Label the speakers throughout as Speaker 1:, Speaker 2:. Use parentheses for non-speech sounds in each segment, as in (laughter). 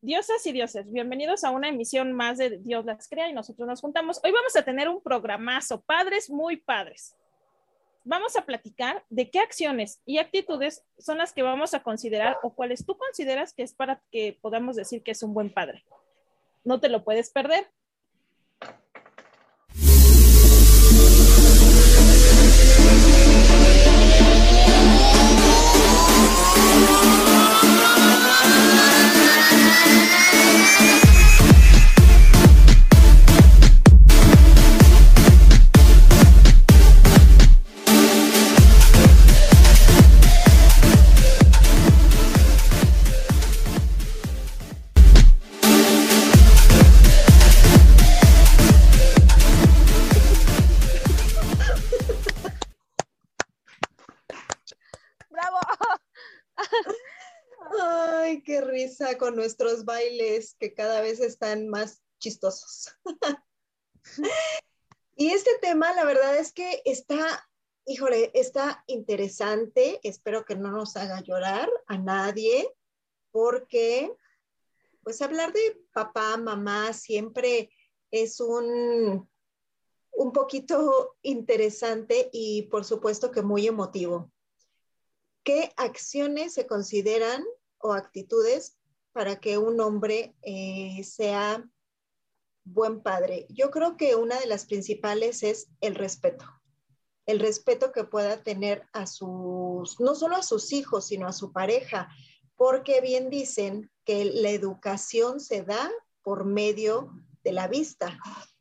Speaker 1: Diosas y dioses, bienvenidos a una emisión más de Dios las crea y nosotros nos juntamos. Hoy vamos a tener un programazo, padres muy padres. Vamos a platicar de qué acciones y actitudes son las que vamos a considerar o cuáles tú consideras que es para que podamos decir que es un buen padre. No te lo puedes perder.
Speaker 2: Con nuestros bailes que cada vez están más chistosos. (laughs) y este tema, la verdad es que está, híjole, está interesante. Espero que no nos haga llorar a nadie, porque pues hablar de papá, mamá siempre es un, un poquito interesante y por supuesto que muy emotivo. ¿Qué acciones se consideran o actitudes para que un hombre eh, sea buen padre? Yo creo que una de las principales es el respeto. El respeto que pueda tener a sus, no solo a sus hijos, sino a su pareja, porque bien dicen que la educación se da por medio de la vista.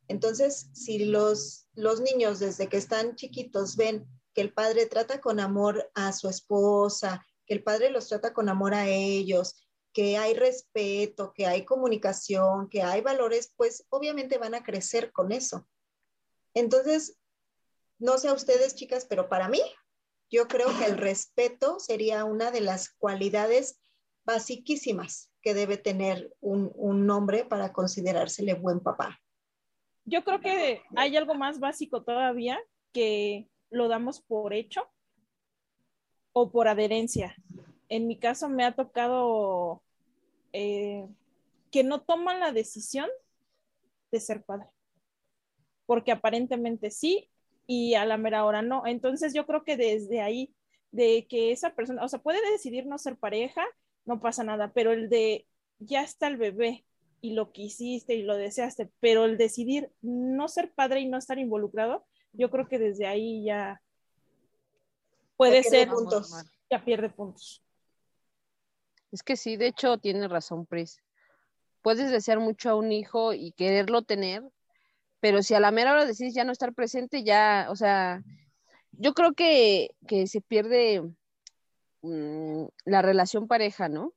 Speaker 2: Entonces, si los, los niños desde que están chiquitos ven que el padre trata con amor a su esposa, que el padre los trata con amor a ellos, que hay respeto, que hay comunicación, que hay valores, pues obviamente van a crecer con eso. Entonces, no sé a ustedes, chicas, pero para mí, yo creo que el respeto sería una de las cualidades basiquísimas que debe tener un, un hombre para considerársele buen papá.
Speaker 1: Yo creo que hay algo más básico todavía que lo damos por hecho o por adherencia. En mi caso me ha tocado eh, que no toman la decisión de ser padre, porque aparentemente sí y a la mera hora no. Entonces yo creo que desde ahí, de que esa persona, o sea, puede decidir no ser pareja, no pasa nada, pero el de ya está el bebé y lo quisiste y lo deseaste, pero el decidir no ser padre y no estar involucrado, yo creo que desde ahí ya puede ser, puntos. ya pierde puntos.
Speaker 3: Es que sí, de hecho tiene razón, Pris. Puedes desear mucho a un hijo y quererlo tener, pero si a la mera hora decís ya no estar presente, ya, o sea, yo creo que, se pierde mm, la relación pareja, ¿no?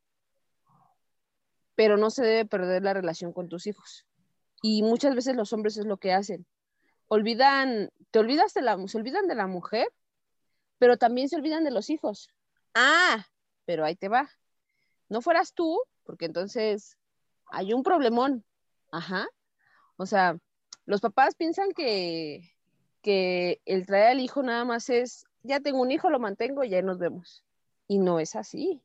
Speaker 3: Pero no se debe perder la relación con tus hijos. Y muchas veces los hombres es lo que hacen. Olvidan, te olvidas de la, se olvidan de la mujer, pero también se olvidan de los hijos. Ah, pero ahí te va no fueras tú, porque entonces hay un problemón. Ajá. O sea, los papás piensan que, que el traer al hijo nada más es, ya tengo un hijo, lo mantengo y ya nos vemos. Y no es así.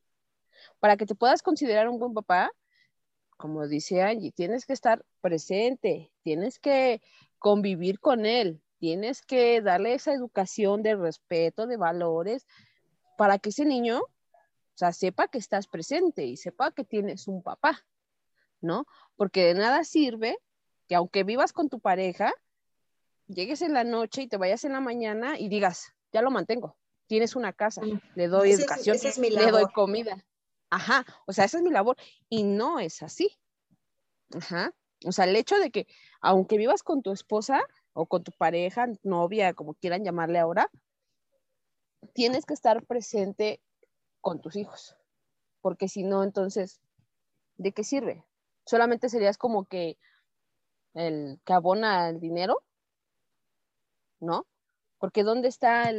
Speaker 3: Para que te puedas considerar un buen papá, como dice Angie, tienes que estar presente, tienes que convivir con él, tienes que darle esa educación de respeto, de valores, para que ese niño o sea, sepa que estás presente y sepa que tienes un papá, ¿no? Porque de nada sirve que aunque vivas con tu pareja, llegues en la noche y te vayas en la mañana y digas, ya lo mantengo, tienes una casa, le doy educación, le doy comida. Ajá, o sea, esa es mi labor y no es así. Ajá. O sea, el hecho de que aunque vivas con tu esposa o con tu pareja, novia, como quieran llamarle ahora, tienes que estar presente con tus hijos. Porque si no, entonces, ¿de qué sirve? Solamente serías como que el que abona el dinero, ¿no? Porque ¿dónde está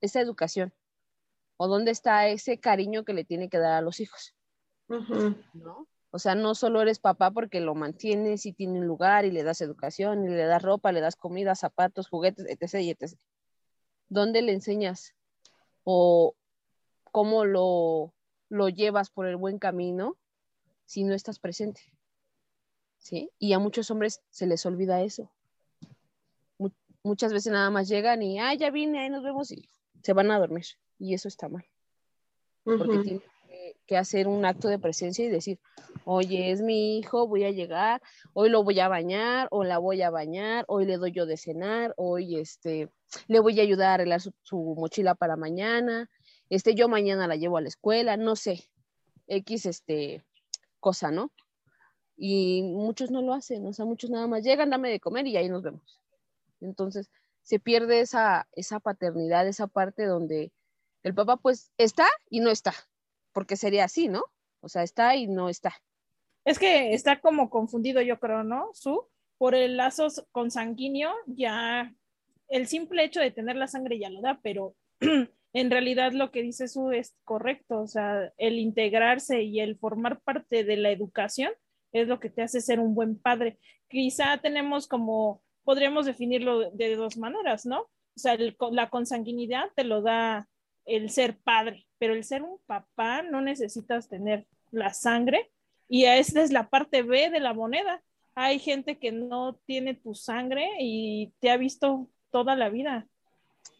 Speaker 3: esa educación? ¿O dónde está ese cariño que le tiene que dar a los hijos? ¿No? O sea, no solo eres papá porque lo mantienes y tiene un lugar y le das educación y le das ropa, le das comida, zapatos, juguetes, etc. Etc. ¿Dónde le enseñas? O, cómo lo, lo llevas por el buen camino si no estás presente. ¿Sí? Y a muchos hombres se les olvida eso. muchas veces nada más llegan y, ah, ya vine, ahí nos vemos y se van a dormir. Y eso está mal. Porque tienen que hacer un acto de presencia y decir, oye, es mi hijo, voy a llegar, hoy lo voy a bañar, o la voy a bañar, hoy le doy yo de cenar, hoy este, le voy a ayudar a arreglar su, su mochila para mañana, este, yo mañana la llevo a la escuela, no sé, X, este, cosa, ¿no? Y muchos no lo hacen, o sea, muchos nada más llegan, dame de comer y ahí nos vemos. Entonces, se pierde esa, esa paternidad, esa parte donde el papá pues está y no está, porque sería así, ¿no? O sea, está y no está.
Speaker 1: Es que está como confundido, yo creo, ¿no? Su, por el lazo consanguíneo, ya el simple hecho de tener la sangre ya lo da, pero (clears throat) en realidad lo que dice Su es correcto, o sea, el integrarse y el formar parte de la educación es lo que te hace ser un buen padre. Quizá tenemos como, podríamos definirlo de dos maneras, ¿no? O sea, la consanguinidad te lo da el ser padre, pero el ser un papá no necesitas tener la sangre y esta es la parte B de la moneda. Hay gente que no tiene tu sangre y te ha visto toda la vida.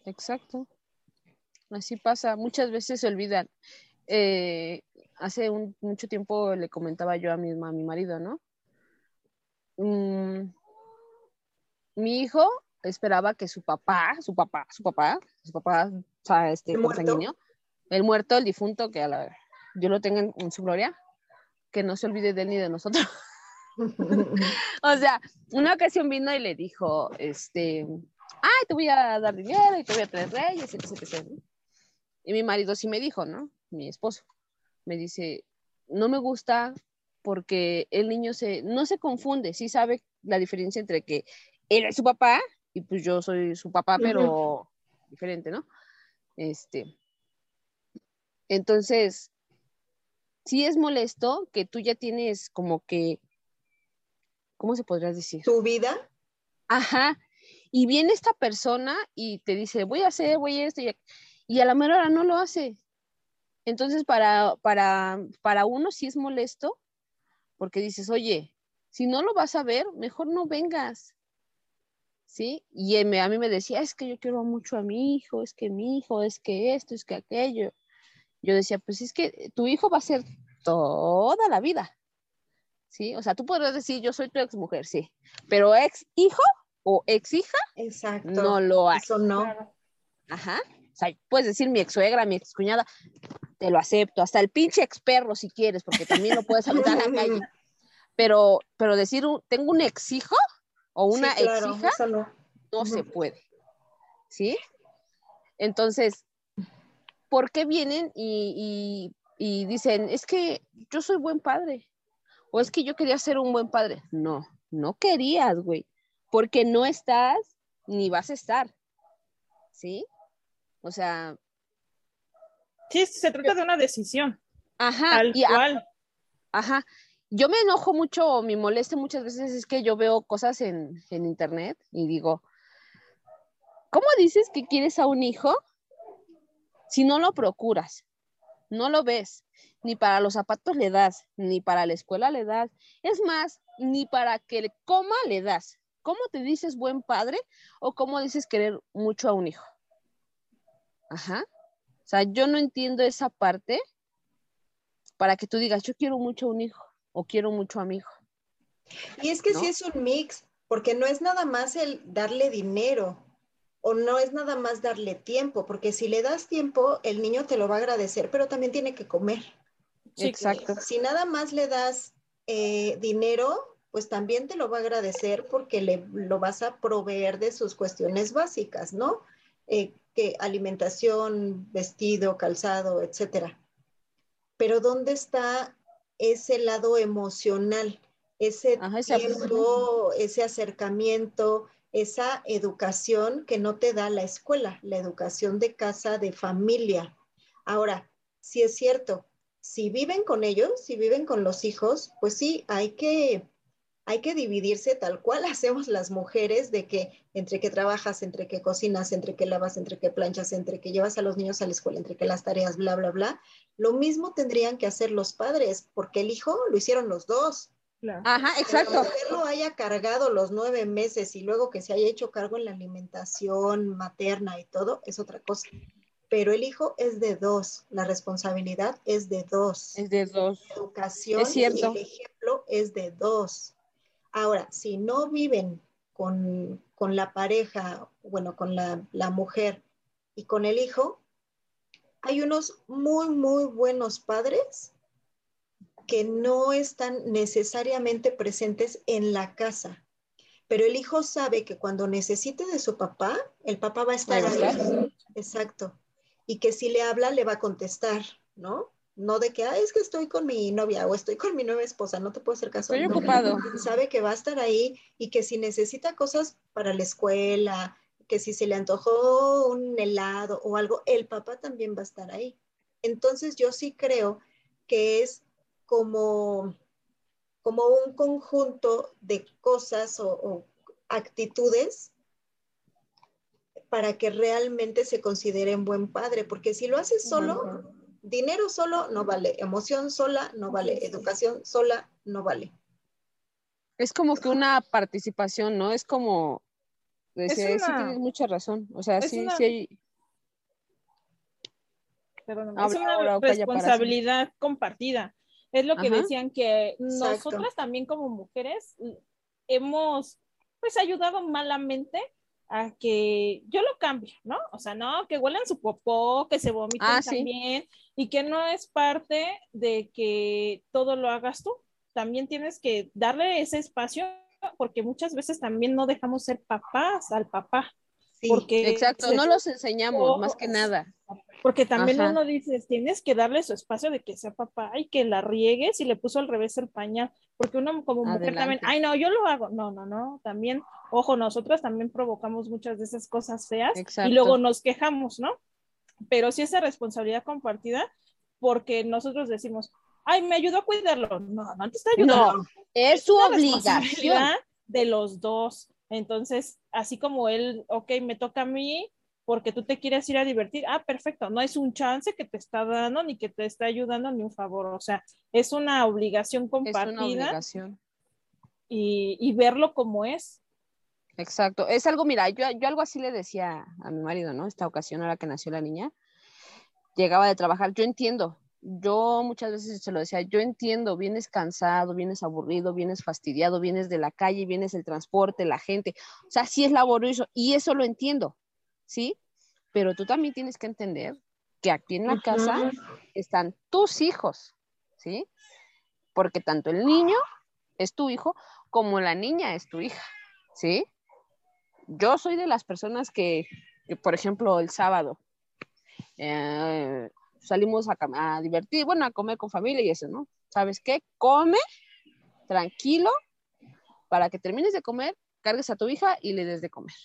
Speaker 3: Exacto. Así pasa, muchas veces se olvidan. Eh, hace mucho tiempo le comentaba yo a mi, a mi marido, ¿no? Mm, mi hijo esperaba que su papá, su papá, su papá, su papá, o sea, este ¿El muerto? el muerto, el difunto, que a la, yo lo tenga en, su gloria, que no se olvide de él ni de nosotros. (laughs) o sea, una ocasión vino y le dijo, este, ay, te voy a dar dinero y te voy a traer reyes, etc, etc. Y mi marido sí me dijo, ¿no? Mi esposo, me dice, no me gusta porque el niño se, no se confunde, sí sabe la diferencia entre que él es su papá y pues yo soy su papá, pero diferente, ¿no? Este, entonces, sí es molesto que tú ya tienes como que, ¿cómo se podría decir?
Speaker 2: Tu vida.
Speaker 3: Ajá. Y viene esta persona y te dice, voy a hacer, voy a esto, y a, y a la mera hora no lo hace. Entonces, para, para, para uno sí es molesto, porque dices, oye, si no lo vas a ver, mejor no vengas. ¿Sí? Y a mí me decía, es que yo quiero mucho a mi hijo, es que mi hijo, es que esto, es que aquello. Yo decía, pues es que tu hijo va a ser toda la vida, ¿sí? O sea, tú podrás decir, yo soy tu ex mujer, sí, pero ex hijo o ex hija,
Speaker 2: Exacto.
Speaker 3: no lo hay.
Speaker 2: Eso no.
Speaker 3: Ajá. O sea, puedes decir mi ex suegra, mi ex cuñada, te lo acepto, hasta el pinche ex perro si quieres, porque también lo puedes saludar a la calle. (laughs) Pero, pero decir, tengo un ex hijo, o una exija, no, se puede. ¿Sí? Entonces, ¿por qué vienen y, dicen, es que yo soy buen padre? O es que yo quería ser un buen padre. No, no querías, güey, porque no estás ni vas a estar. ¿Sí? O sea.
Speaker 1: Sí, se trata de una decisión.
Speaker 3: Ajá.
Speaker 1: Tal cual.
Speaker 3: ajá yo me enojo mucho me molesta muchas veces es que yo veo cosas en, internet y digo, ¿cómo dices que quieres a un hijo si no lo procuras? No lo ves, ni para los zapatos le das, ni para la escuela le das, es más, ni para que le coma le das. ¿Cómo te dices buen padre o cómo dices querer mucho a un hijo? Ajá. O sea, yo no entiendo esa parte para que tú digas, yo quiero mucho a un hijo o quiero mucho a mi hijo.
Speaker 2: Y es que sí es un mix, porque no es nada más el darle dinero o no es nada más darle tiempo, porque si le das tiempo, el niño te lo va a agradecer, pero también tiene que comer.
Speaker 3: Exacto.
Speaker 2: Si nada más le das eh, dinero, pues también te lo va a agradecer porque le, lo vas a proveer de sus cuestiones básicas, ¿no? Eh, que alimentación, vestido, calzado, etcétera. Pero ¿dónde está ese lado emocional, ese tiempo, ese acercamiento, esa educación que no te da la escuela, la educación de casa, de familia. Ahora, si es cierto, si viven con ellos, si viven con los hijos, pues sí, hay que hay que dividirse tal cual hacemos las mujeres de que entre que trabajas, entre que cocinas, entre que lavas, entre que planchas, entre que llevas a los niños a la escuela, entre que las tareas, bla, bla, bla. Lo mismo tendrían que hacer los padres, porque el hijo lo hicieron los dos.
Speaker 3: Ajá, exacto. Que
Speaker 2: la mujer lo haya cargado los nueve meses y luego que se haya hecho cargo en la alimentación materna y todo, es otra cosa. Pero el hijo es de dos, la responsabilidad es de dos.
Speaker 3: Es de dos.
Speaker 2: La educación es cierto. y el ejemplo es de dos. Ahora, si no viven con, la pareja, bueno, con la, la mujer y con el hijo, hay unos muy, muy buenos padres que no están necesariamente presentes en la casa, pero el hijo sabe que cuando necesite de su papá, el papá va a estar ahí. Exacto. Y que si le habla, le va a contestar, ¿no? No de que, ah, es que estoy con mi novia o estoy con mi nueva esposa, no te puedo hacer caso.
Speaker 3: Estoy ocupado.
Speaker 2: Sabe que va a estar ahí y que si necesita cosas para la escuela, que si se le antojó un helado o algo, el papá también va a estar ahí. Entonces yo sí creo que es como, como un conjunto de cosas o, actitudes para que realmente se considere un buen padre, porque si lo haces solo, dinero solo no vale, emoción sola no vale, educación sola no vale.
Speaker 3: Es como que una participación, ¿no? Es como, decía, sí tienes mucha razón, o sea, sí, sí hay...
Speaker 1: Perdón, es una responsabilidad compartida. Es lo que decían que nosotras también como mujeres hemos pues ayudado malamente a que yo lo cambie, ¿no? O sea, no, que huelan su popó, que se vomiten ah, también y que no es parte de que todo lo hagas tú. También tienes que darle ese espacio porque muchas veces también no dejamos ser papás al papá. porque
Speaker 3: exacto, no los enseñamos más que nada.
Speaker 1: Porque también uno dice, tienes que darle su espacio de que sea papá y que la riegue si le puso al revés el pañal, porque uno como mujer también, ay no, yo lo hago, no, no, no, también, ojo, nosotras también provocamos muchas de esas cosas feas y luego nos quejamos, ¿no? Pero sí esa responsabilidad compartida, porque nosotros decimos, ay, me ayudó a cuidarlo, no, no te está ayudando.
Speaker 3: No, es su obligación.
Speaker 1: De los dos. Entonces, así como él, ok, me toca a mí, porque tú te quieres ir a divertir, ah, perfecto, no es un chance que te está dando ni que te está ayudando ni un favor, o sea, es una obligación compartida. Es una obligación. Y, verlo como es.
Speaker 3: Exacto, es algo, mira, yo, yo algo así le decía a mi marido, ¿no? Esta ocasión, ahora que nació la niña, llegaba de trabajar, yo entiendo, yo muchas veces se lo decía, yo entiendo, vienes cansado, vienes aburrido, vienes fastidiado, vienes de la calle, vienes el transporte, la gente, o sea, sí es laborioso y eso lo entiendo, ¿sí? Pero tú también tienes que entender que aquí en la casa están tus hijos, ¿sí? Porque tanto el niño es tu hijo como la niña es tu hija, ¿sí? Yo soy de las personas que, por ejemplo, el sábado eh, salimos a, a, divertir, bueno, a comer con familia y eso, ¿no? ¿Sabes qué? Come tranquilo para que termines de comer, cargues a tu hija y le des de comer.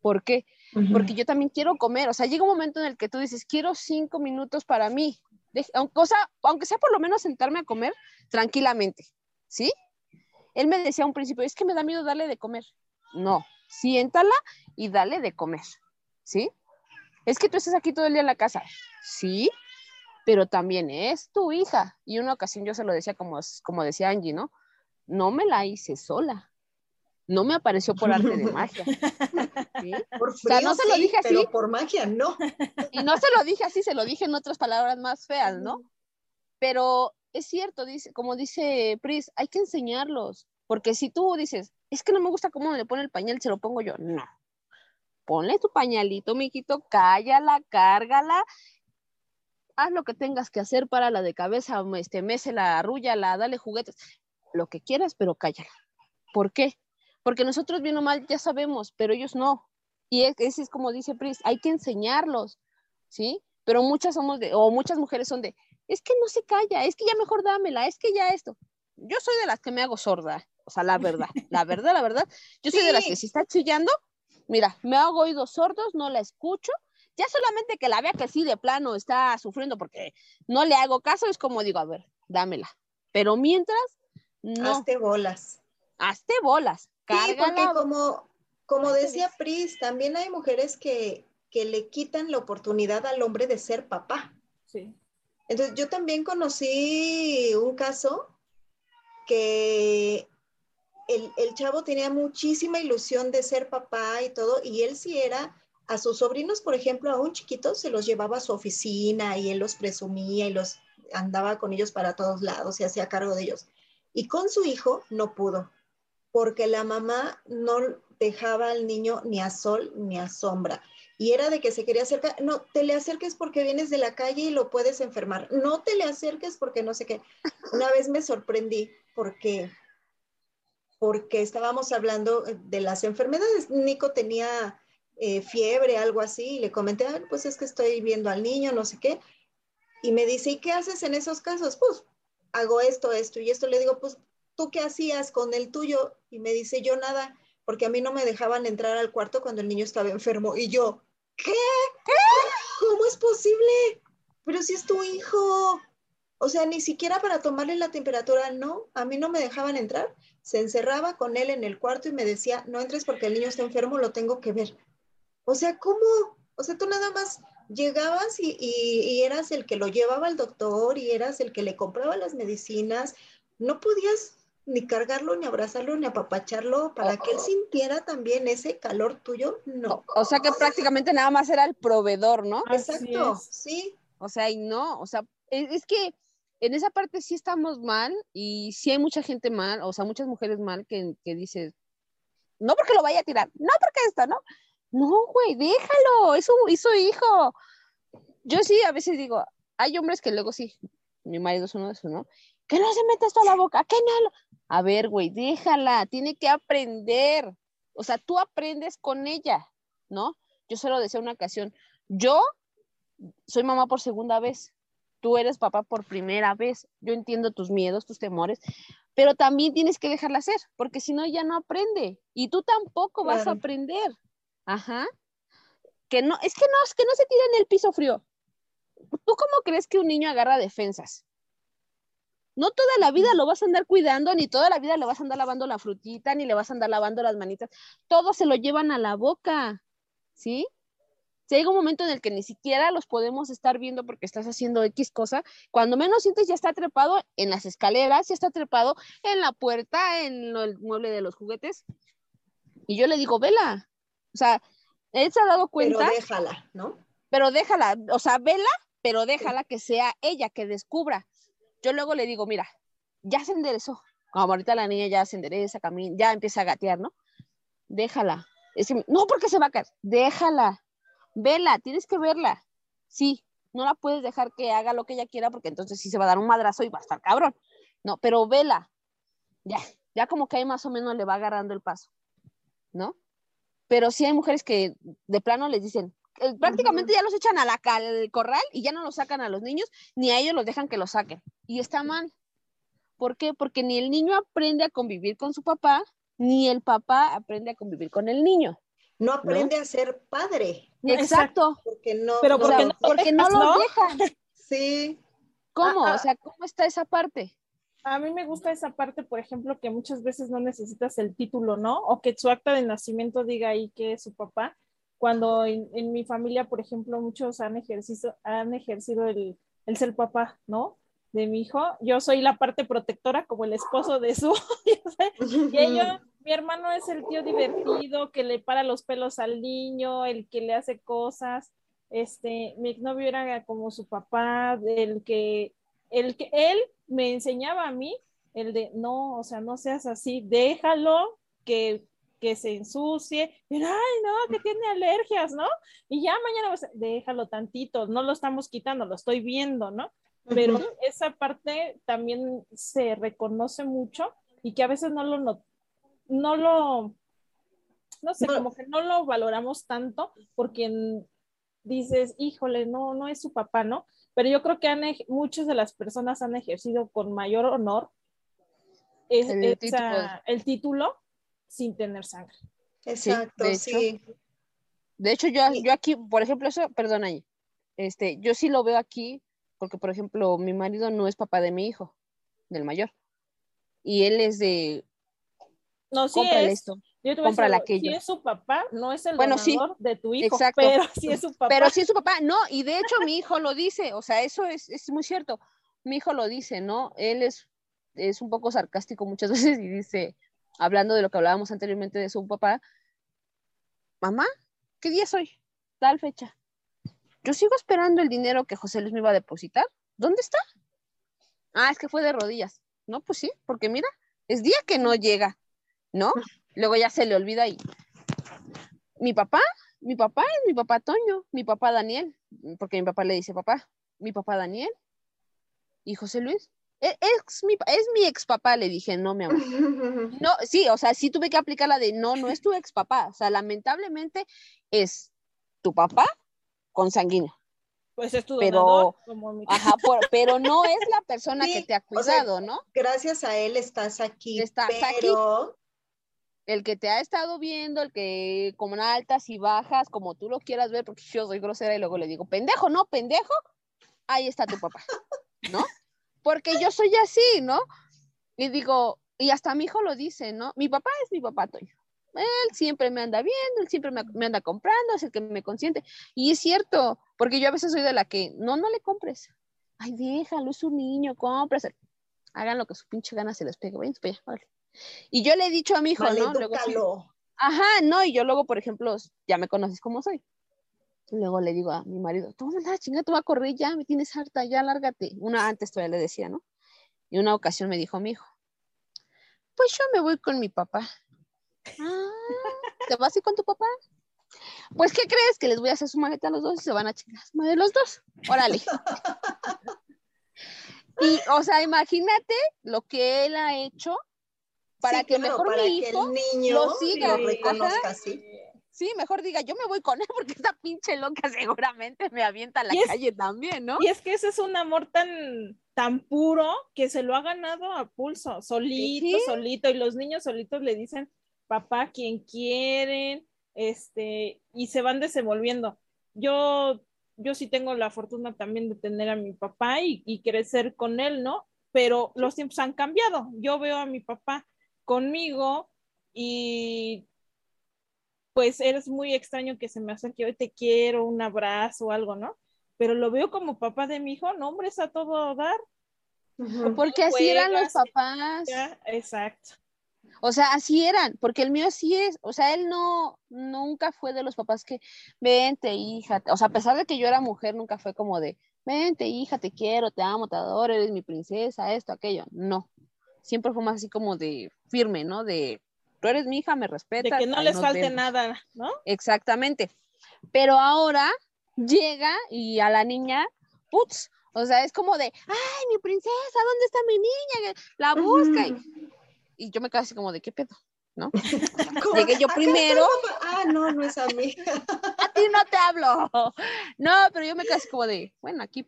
Speaker 3: ¿Por qué? Porque yo también quiero comer. O sea, llega un momento en el que tú dices, quiero cinco minutos para mí. Aunque, aunque sea por lo menos sentarme a comer tranquilamente, ¿sí? Él me decía a un principio, es que me da miedo darle de comer. No, siéntala y dale de comer, ¿sí? Es que tú estás aquí todo el día en la casa, sí, pero también es tu hija. Y una ocasión yo se lo decía como, como decía Angie, ¿no? No me la hice sola no me apareció por arte de magia. (laughs)
Speaker 2: Por frío, o sea, no se lo dije así. Pero por magia, no.
Speaker 3: Y no se lo dije así, se lo dije en otras palabras más feas, ¿no? Pero es cierto, dice, como dice Pris, hay que enseñarlos. Porque si tú dices, es que no me gusta cómo le pone el pañal, se lo pongo yo. No. Ponle tu pañalito, mijito, cállala, cárgala. Haz lo que tengas que hacer para la de cabeza, este, la la dale juguetes, lo que quieras, pero cállala. ¿Por qué? porque nosotros bien o mal ya sabemos, pero ellos no. Y ese es como dice Pris, hay que enseñarlos, ¿sí? Pero muchas somos de, o muchas mujeres son de, es que no se calla, es que ya mejor dámela, es que ya esto. Yo soy de las que me hago sorda, o sea, la verdad, la verdad, la verdad. Yo soy de las que si está chillando, mira, me hago oídos sordos, no la escucho, ya solamente que la vea que sí de plano está sufriendo porque no le hago caso, es como digo, a ver, dámela. Pero mientras, no.
Speaker 2: Hazte bolas.
Speaker 3: hazte bolas,
Speaker 2: Sí,
Speaker 3: cárgala.
Speaker 2: porque como, como decía Pris, también hay mujeres que, que le quitan la oportunidad al hombre de ser papá.
Speaker 1: Sí.
Speaker 2: Entonces, yo también conocí un caso que el, chavo tenía muchísima ilusión de ser papá y todo, y él sí era, a sus sobrinos, por ejemplo, a un chiquito, se los llevaba a su oficina y él los presumía y los andaba con ellos para todos lados y hacía cargo de ellos. Y con su hijo no pudo, porque la mamá no dejaba al niño ni a sol ni a sombra. Y era de que se quería acercar, no, te le acerques porque vienes de la calle y lo puedes enfermar. No te le acerques porque no sé qué. Una vez me sorprendí porque porque estábamos hablando de las enfermedades. Nico tenía eh, fiebre, algo así, y le comenté, "Ah, pues es que estoy viendo al niño, no sé qué. Y me dice, ¿y qué haces en esos casos? Pues hago esto, esto y esto. Le digo, pues tú qué hacías con el tuyo? Y me dice, yo nada, porque a mí no me dejaban entrar al cuarto cuando el niño estaba enfermo. Y yo, ¿qué? ¿Cómo es posible? Pero si es tu hijo. O sea, ni siquiera para tomarle la temperatura, no, a mí no me dejaban entrar. Se encerraba con él en el cuarto y me decía, no entres porque el niño está enfermo, lo tengo que ver. O sea, ¿cómo? O sea, tú nada más llegabas y, y- y eras el que lo llevaba al doctor y eras el que le compraba las medicinas. No podías ni cargarlo, ni abrazarlo, ni apapacharlo para que él sintiera también ese calor tuyo. No.
Speaker 3: O sea que prácticamente nada más era el proveedor, ¿no?
Speaker 2: Exacto, sí.
Speaker 3: O sea, y no, o sea, es, es que en esa parte sí estamos mal y sí hay mucha gente mal, o sea, muchas mujeres mal que, que dices, no porque lo vaya a tirar, no porque esto, ¿no? No, güey, déjalo, es su, es hijo. Yo sí a veces digo, hay hombres que luego sí, mi marido es uno de esos, ¿no? Que no se meta esto a la boca, que no. A ver, güey, déjala, tiene que aprender. O sea, tú aprendes con ella, ¿no? Yo se lo decía una ocasión, yo soy mamá por segunda vez, tú eres papá por primera vez, yo entiendo tus miedos, tus temores, pero también tienes que dejarla hacer, porque si no, ya no aprende, y tú tampoco vas a aprender. Ajá. Que no, es que no, es que no se tira en el piso frío. ¿Tú cómo crees que un niño agarra defensas? No toda la vida lo vas a andar cuidando, ni toda la vida le vas a andar lavando la frutita, ni le vas a andar lavando las manitas. Todo se lo llevan a la boca, ¿sí? Si llega un momento en el que ni siquiera los podemos estar viendo porque estás haciendo X cosa, cuando menos sientes ya está trepado en las escaleras, ya está trepado en la puerta, en el mueble de los juguetes. Y yo le digo, vela. O sea, él se ha dado
Speaker 2: Pero
Speaker 3: cuenta,
Speaker 2: déjala, ¿no?
Speaker 3: pero déjala, o sea, vela, pero déjala que sea ella que descubra. Yo luego le digo, mira, ya se enderezó. Como ahorita la niña ya se endereza, camina, ya empieza a gatear, ¿no? Déjala. Es que, no, porque se va a caer. Déjala. Vela, tienes que verla. Sí, no la puedes dejar que haga lo que ella quiera porque entonces sí se va a dar un madrazo y va a estar cabrón. No, pero vela. Ya, ya como que ahí más o menos le va agarrando el paso, ¿no? Pero sí hay mujeres que de plano les dicen, eh, prácticamente ya los echan a la, al corral y ya no los sacan a los niños, ni a ellos los dejan que los saquen. Y está mal. ¿Por qué? Porque ni el niño aprende a convivir con su papá, ni el papá aprende a convivir con el niño.
Speaker 2: No aprende a ser padre,
Speaker 3: Exacto.
Speaker 2: porque no.
Speaker 1: Pero
Speaker 3: O
Speaker 1: ¿por
Speaker 3: sea,
Speaker 1: qué no lo
Speaker 3: porque no
Speaker 1: no?
Speaker 3: dejan.
Speaker 2: Sí,
Speaker 3: ¿Cómo?
Speaker 1: Ah, ah.
Speaker 3: O sea, ¿cómo está esa parte?
Speaker 1: A mí me gusta esa parte, por ejemplo, que muchas veces no necesitas el título, ¿no? O que su acta de nacimiento diga ahí que es su papá. Cuando en, en mi familia, por ejemplo, muchos han ejercido, han ejercido el, el ser papá, ¿no? De mi hijo. Yo soy la parte protectora como el esposo de su. (laughs) y ellos, (laughs) mi hermano es el tío divertido que le para los pelos al niño, el que le hace cosas. Este, mi exnovio era como su papá, el que, el que él me enseñaba a mí, el de no, o sea, no seas así, déjalo que, que se ensucie, pero ay, no, que (laughs) tiene alergias, ¿no? Y ya mañana vas a- déjalo tantito, no lo estamos quitando, lo estoy viendo, ¿no? Pero esa parte también se reconoce mucho y que a veces no lo no, no lo no sé,
Speaker 2: No.
Speaker 1: como que no lo valoramos tanto porque dices, híjole, no, no es su papá, ¿no? Pero yo creo que han, muchas de las personas han ejercido con mayor honor es-
Speaker 3: El
Speaker 1: esa-
Speaker 3: título.
Speaker 1: el título sin tener sangre.
Speaker 2: Exacto,
Speaker 3: de
Speaker 2: sí.
Speaker 3: De hecho, yo,
Speaker 2: Sí.
Speaker 3: yo aquí, por ejemplo, eso, perdón ahí, este, yo sí lo veo aquí, porque, por ejemplo, mi marido no es papá de mi hijo, del mayor. Y él es de
Speaker 1: No, sí
Speaker 3: cómprale
Speaker 1: es.
Speaker 3: esto.
Speaker 1: Yo te voy a
Speaker 3: cómprale
Speaker 1: decir,
Speaker 3: aquello.
Speaker 1: Si es su papá, no es el
Speaker 3: Bueno, sí,
Speaker 1: de tu hijo,
Speaker 3: exacto.
Speaker 1: pero (laughs) si es su papá.
Speaker 3: Pero sí es su papá, no, y de hecho mi hijo lo dice, o sea, eso es, es muy cierto. Mi hijo lo dice, ¿no? Él es, es un poco sarcástico muchas (laughs) veces y dice, hablando de lo que hablábamos anteriormente de su papá, mamá, ¿qué día es hoy? Tal fecha. Yo sigo esperando el dinero que José Luis me iba a depositar. ¿Dónde está? Ah, es que fue de rodillas. No, pues sí, porque mira, es día que no llega, ¿no? (laughs) Luego ya se le olvida y mi papá, mi papá es mi papá Toño, mi papá Daniel, porque mi papá le dice papá, mi papá Daniel y José Luis. "E- Es mi, es mi ex papá, le dije, no, mi amor. (laughs) No, sí, o sea, sí tuve que aplicar la de no, no es tu ex papá. O sea, lamentablemente es tu papá consanguíneo.
Speaker 1: Pues es tu
Speaker 3: Pero-
Speaker 1: donador, como mi-
Speaker 3: Ajá, (laughs) por- pero no es la persona
Speaker 2: Sí,
Speaker 3: que te ha
Speaker 2: o sea,
Speaker 3: cuidado, ¿no?
Speaker 2: Gracias a él estás aquí,
Speaker 3: Estás aquí.
Speaker 2: pero
Speaker 3: El que te ha estado viendo, el que con altas y bajas, como tú lo quieras ver, porque yo soy grosera y luego le digo, pendejo, no, pendejo, ahí está tu papá, ¿no? Porque yo soy así, ¿no? Y digo, y hasta mi hijo lo dice, ¿no? Mi papá es mi papá, Toño. Él siempre me anda viendo, él siempre me, me anda comprando, es el que me consiente. Y es cierto, porque yo a veces soy de la que, no, no le compres. Ay, déjalo, es un niño, cómprese. Hagan lo que su pinche gana se les pegue. Allá, órale. Y yo le he dicho a mi hijo, ¿no? Luego. Ajá, no, y yo luego, por ejemplo, ya me conoces como soy. Luego le digo a mi marido, tú la chinga, tú vas a correr ya, me tienes harta, ya lárgate. Una antes todavía le decía, ¿no? Y una ocasión me dijo mi hijo, pues yo me voy con mi papá. Ah, ¿te vas a ir con tu papá? Pues, ¿qué crees? Que les voy a hacer su maleta a los dos y se van a chingar su madre los dos. Órale. Y, o sea, imagínate lo que él ha hecho para
Speaker 2: Sí,
Speaker 3: que
Speaker 2: claro,
Speaker 3: mejor
Speaker 2: para
Speaker 3: mi
Speaker 2: que
Speaker 3: hijo
Speaker 2: el niño
Speaker 3: lo siga.
Speaker 2: lo reconozca así.
Speaker 3: Sí, mejor diga, yo me voy con él porque esta pinche loca seguramente me avienta a la
Speaker 1: es-
Speaker 3: calle también, ¿no?
Speaker 1: Y es que ese es un amor tan, tan puro que se lo ha ganado a pulso, solito,
Speaker 3: Sí.
Speaker 1: solito, y los niños solitos le dicen papá quien quieren, este, y se van desenvolviendo. Yo, yo sí tengo la fortuna también de tener a mi papá y, y crecer con él, ¿no? Pero los tiempos han cambiado. Yo veo a mi papá conmigo y pues eres muy extraño que se me acerque hoy te quiero, un abrazo o algo, ¿no? Pero lo veo como papá de mi hijo, no, hombre, es a todo dar.
Speaker 3: Porque así eran los papás.
Speaker 1: Ya, exacto.
Speaker 3: O sea, así eran, porque el mío sí es, o sea, él no, nunca fue de los papás que, vente, hija, o sea, a pesar de que yo era mujer, nunca fue como de, vente, hija, te quiero, te amo, te adoro, eres mi princesa, esto, aquello, no. Siempre fue más así como de firme, ¿no? De, tú eres mi hija, me
Speaker 1: De
Speaker 3: respetas.
Speaker 1: que no les falte
Speaker 3: vemos".
Speaker 1: nada, ¿no?
Speaker 3: Exactamente. Pero ahora llega y a la niña, putz, o sea, es como de, ay, mi princesa, ¿dónde está mi niña? La busca. Y, y yo me quedo así como de, ¿qué pedo? ¿No? (laughs) Llegué yo primero.
Speaker 2: Ah, no, no es amiga. (laughs)
Speaker 3: a ti no te hablo. No, pero yo me quedo así como de, bueno, aquí.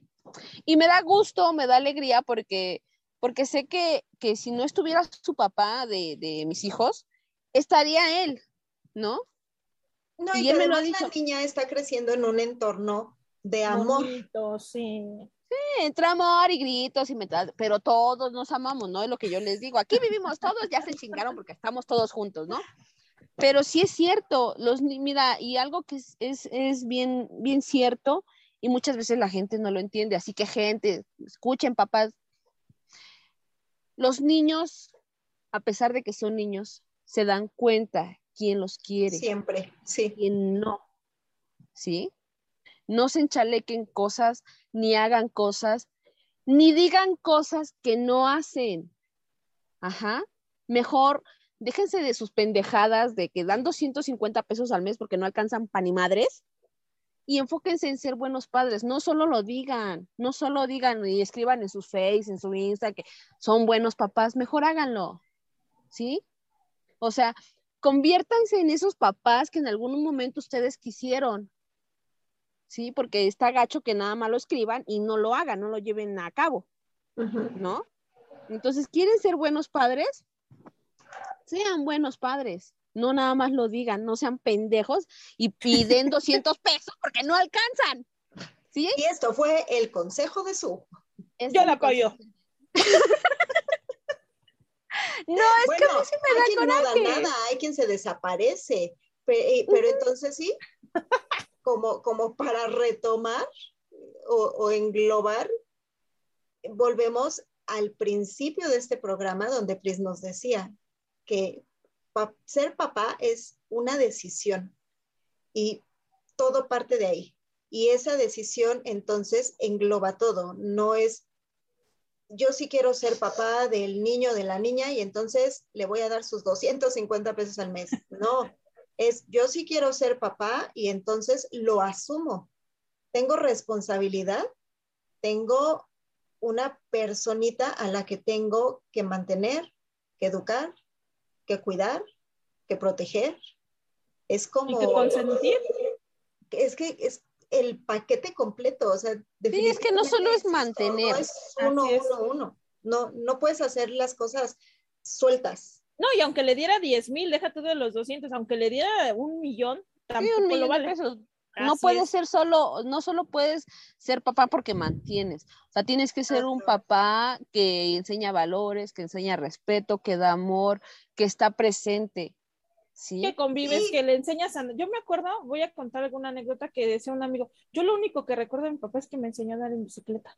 Speaker 3: Y me da gusto, me da alegría porque, porque sé que, que si no estuviera su papá de, de mis hijos, estaría él, ¿no?
Speaker 2: No,
Speaker 3: Y
Speaker 2: y,
Speaker 3: él me lo ha
Speaker 2: además la
Speaker 3: dicho.
Speaker 2: niña está creciendo en un entorno de amor.
Speaker 1: Bonito, sí.
Speaker 3: Entre amor y gritos y metal, pero todos nos amamos, ¿no? Es lo que yo les digo. Aquí vivimos todos, ya se chingaron porque estamos todos juntos, ¿no? Pero sí es cierto, los, mira, y algo que es, es, es bien, bien cierto, y muchas veces la gente no lo entiende, así que gente, escuchen papás, los niños, a pesar de que son niños, se dan cuenta quién los quiere
Speaker 2: Siempre, sí.
Speaker 3: quien no, ¿sí? No se enchalequen cosas, ni hagan cosas, ni digan cosas que no hacen. Ajá. Mejor déjense de sus pendejadas de que dan 250 pesos al mes porque no alcanzan pan y madres y enfóquense en ser buenos padres. No solo lo digan, no solo digan y escriban en sus face, en su Insta que son buenos papás, mejor háganlo, ¿sí? O sea, conviértanse en esos papás que en algún momento ustedes quisieron. Sí, porque está gacho que nada más lo escriban y no lo hagan, no lo lleven a cabo. ¿no? Entonces, ¿quieren ser buenos padres? Sean buenos padres, no nada más lo digan, no sean pendejos y piden (laughs) 200 pesos porque no alcanzan. ¿Sí?
Speaker 2: Y esto fue el consejo de su.
Speaker 1: Yo
Speaker 3: mi
Speaker 1: apoyo. (laughs)
Speaker 3: No, es que a mí sí me
Speaker 2: hay
Speaker 3: da
Speaker 2: quien no da
Speaker 3: coraje.
Speaker 2: nada, hay quien se desaparece. Eh, Pero, entonces sí, como, como para retomar o, englobar, volvemos al principio de este programa donde Pris nos decía que ser papá es una decisión y todo parte de ahí. Y esa decisión entonces engloba todo, no es yo sí quiero ser papá del niño de la niña y entonces le voy a dar sus 250 pesos al mes. No, es yo sí quiero ser papá y entonces lo asumo. Tengo responsabilidad, tengo una personita a la que tengo que mantener, que educar, que cuidar, que proteger. Es
Speaker 1: Y
Speaker 2: como...
Speaker 1: que consentir.
Speaker 2: Es que es el paquete completo, o sea,
Speaker 3: Sí, es que no solo es mantener.
Speaker 2: No es uno,
Speaker 1: es.
Speaker 2: uno, uno. No, no puedes hacer las cosas sueltas.
Speaker 1: No, y aunque le diera 10 mil, déjate de los 200, aunque le diera un millón,
Speaker 3: Sí,
Speaker 1: tampoco lo
Speaker 3: de
Speaker 1: vale.
Speaker 3: pesos. No
Speaker 1: Así
Speaker 3: puedes
Speaker 1: es.
Speaker 3: ser solo, no solo puedes ser papá porque mantienes, o sea, tienes que ser un papá que enseña valores, que enseña respeto, que da amor, que está presente, ¿sí?
Speaker 1: que convives,
Speaker 2: Sí.
Speaker 1: que le enseñas a... Yo me acuerdo, voy a contar alguna anécdota que decía un amigo, yo lo único que recuerdo de mi papá es que me enseñó a andar en bicicleta.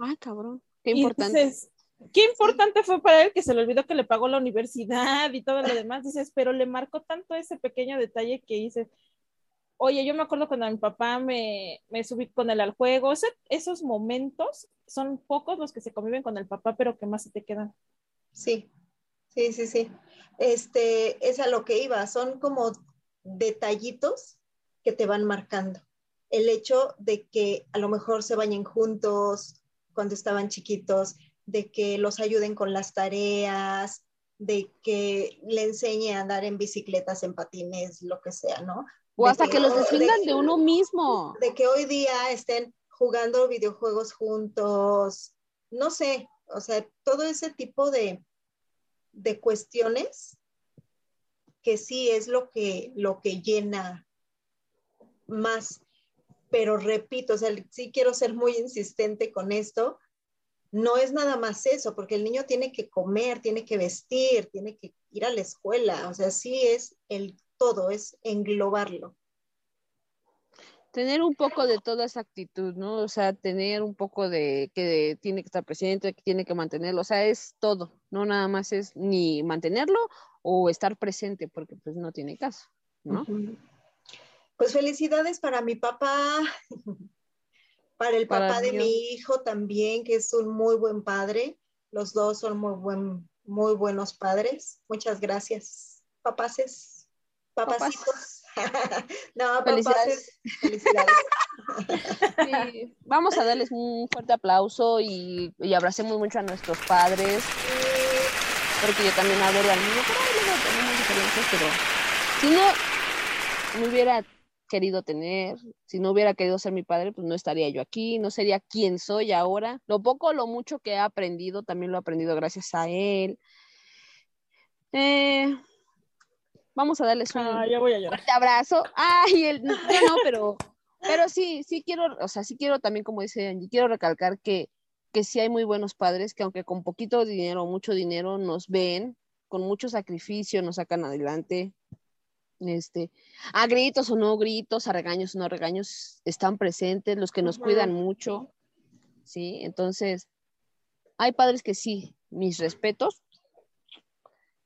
Speaker 3: Ay, cabrón, qué
Speaker 1: Y
Speaker 3: importante.
Speaker 1: Qué importante fue para él que se le olvidó que le pagó la universidad y todo lo demás. Dices, pero le marcó tanto ese pequeño detalle que dices, oye, yo me acuerdo cuando mi papá me, me subí con él al juego. O sea, esos momentos son pocos los que se conviven con el papá, pero que más se te quedan.
Speaker 2: Sí, sí, sí, sí. Este, es a lo que iba. Son como detallitos que te van marcando. El hecho de que a lo mejor se bañen juntos cuando estaban chiquitos, de que los ayuden con las tareas, de que le enseñe a andar en bicicletas, en patines, lo que sea, ¿no?
Speaker 3: O
Speaker 2: De
Speaker 3: hasta que los
Speaker 2: de-
Speaker 3: defiendan de uno mismo.
Speaker 2: de que hoy día estén jugando videojuegos juntos, no sé, o sea, todo ese tipo de, de cuestiones que sí es lo que, lo que llena más. Pero repito, o sea, sí quiero ser muy insistente con esto, no es nada más eso, porque el niño tiene que comer, tiene que vestir, tiene que ir a la escuela, o sea, sí es el todo, es englobarlo.
Speaker 3: Tener un poco de toda esa actitud, ¿no? O sea, tener un poco de que tiene que estar presente, que tiene que mantenerlo, o sea, es todo, no nada más es ni mantenerlo o estar presente, porque pues no tiene caso, ¿no?
Speaker 2: Ujú. Pues felicidades para mi papá, para el
Speaker 3: Para
Speaker 2: papá de mi hijo también, que es un muy buen padre. Los dos son muy, buen, muy buenos padres. Muchas gracias, papaces, papacitos. (laughs) no, papaces, felicidades. (laughs)
Speaker 3: Sí, Vamos a darles un fuerte aplauso y, y abracemos mucho a nuestros padres, porque yo también adoro al niño, pero tenemos diferencias, pero si no me hubiera querido tener, si no hubiera querido ser mi padre, pues no estaría yo aquí, no sería quien soy ahora. Lo poco lo mucho que he aprendido, también lo he aprendido gracias a él. Eh, vamos a darles un,
Speaker 1: Ah, ya voy a llorar.
Speaker 3: fuerte abrazo. Ay, el, no, pero, pero sí, sí quiero, o sea, sí quiero también, como dice Angie, quiero recalcar que, que sí hay muy buenos padres que aunque con poquito dinero o mucho dinero nos ven, con mucho sacrificio nos sacan adelante. Este, a gritos o no gritos, a regaños o no regaños, están presentes, los que nos cuidan mucho, ¿sí? Entonces, hay padres que sí, mis respetos,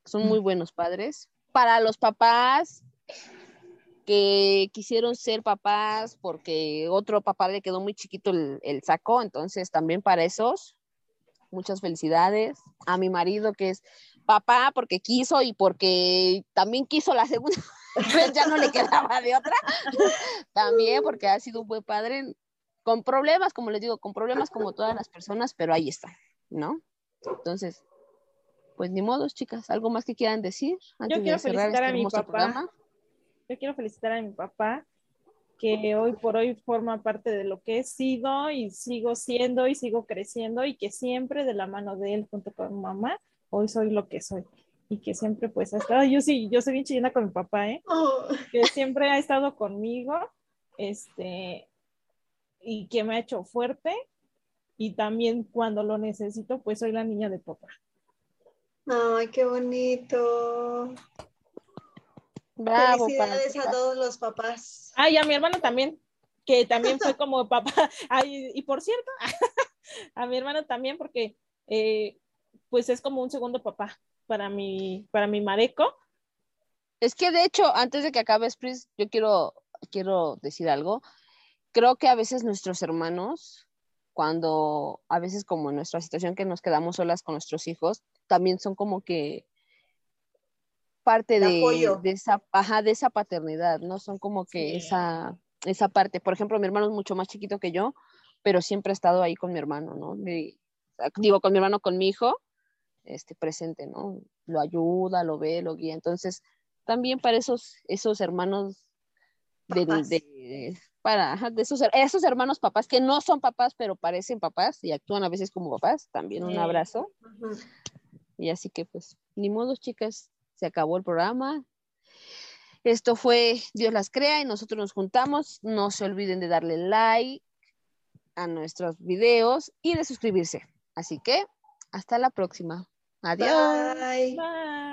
Speaker 3: son muy buenos padres. Para los papás que quisieron ser papás porque otro papá le quedó muy chiquito el, el saco, entonces también para esos, muchas felicidades. A mi marido que es papá porque quiso y porque también quiso la (laughs) segunda (laughs) ya no le quedaba de otra. (laughs) También porque ha sido un buen padre, con problemas, como les digo, con problemas como todas las personas, pero ahí está, ¿no? Entonces, pues ni modos, chicas, ¿algo más que quieran decir antes
Speaker 1: quiero
Speaker 3: de cerrar
Speaker 1: felicitar
Speaker 3: este
Speaker 1: a mi
Speaker 3: hermoso
Speaker 1: papá.
Speaker 3: programa?
Speaker 1: Yo quiero felicitar a mi papá, que hoy por hoy forma parte de lo que he sido y sigo siendo y sigo creciendo y que siempre de la mano de él junto con mamá, hoy soy lo que soy. Y que siempre pues ha estado, yo sí, yo soy bien chillona con mi papá, ¿eh?
Speaker 2: Oh,
Speaker 1: que siempre ha estado conmigo, este, y que me ha hecho fuerte, y también cuando lo necesito, pues soy la niña de papá.
Speaker 2: Ay, qué bonito.
Speaker 3: Bravo,
Speaker 2: Felicidades a todos los papás.
Speaker 1: Ay, a mi hermano también, que también fue (laughs) como papá. Ay, y por cierto, (laughs) a mi hermano también, porque eh, pues es como un segundo papá para mi, para mi mareco.
Speaker 3: Es que de hecho, antes de que acabes, Pris, yo quiero, quiero decir algo. Creo que a veces nuestros hermanos, cuando a veces como en nuestra situación que nos quedamos solas con nuestros hijos, también son como que parte
Speaker 2: De
Speaker 3: esa, ajá, de esa paternidad, ¿no? Son como que
Speaker 1: Sí.
Speaker 3: esa, esa parte. Por ejemplo, mi hermano es mucho más chiquito que yo, pero siempre ha estado ahí con mi hermano, ¿no? Mi- digo, con mi hermano, con mi hijo, este, presente, ¿no? Lo ayuda, lo ve, lo guía. Entonces, también para esos, esos hermanos de, para, ajá, de esos, esos hermanos papás que no son papás, pero parecen papás y actúan a veces como papás, también un
Speaker 1: Sí.
Speaker 3: abrazo. Y así que pues, ni modo, chicas, se acabó el programa. Esto fue Dios las crea y nosotros nos juntamos. No se olviden de darle like a nuestros videos y de suscribirse. Así que hasta la próxima. Adiós.
Speaker 2: Bye.
Speaker 1: Bye.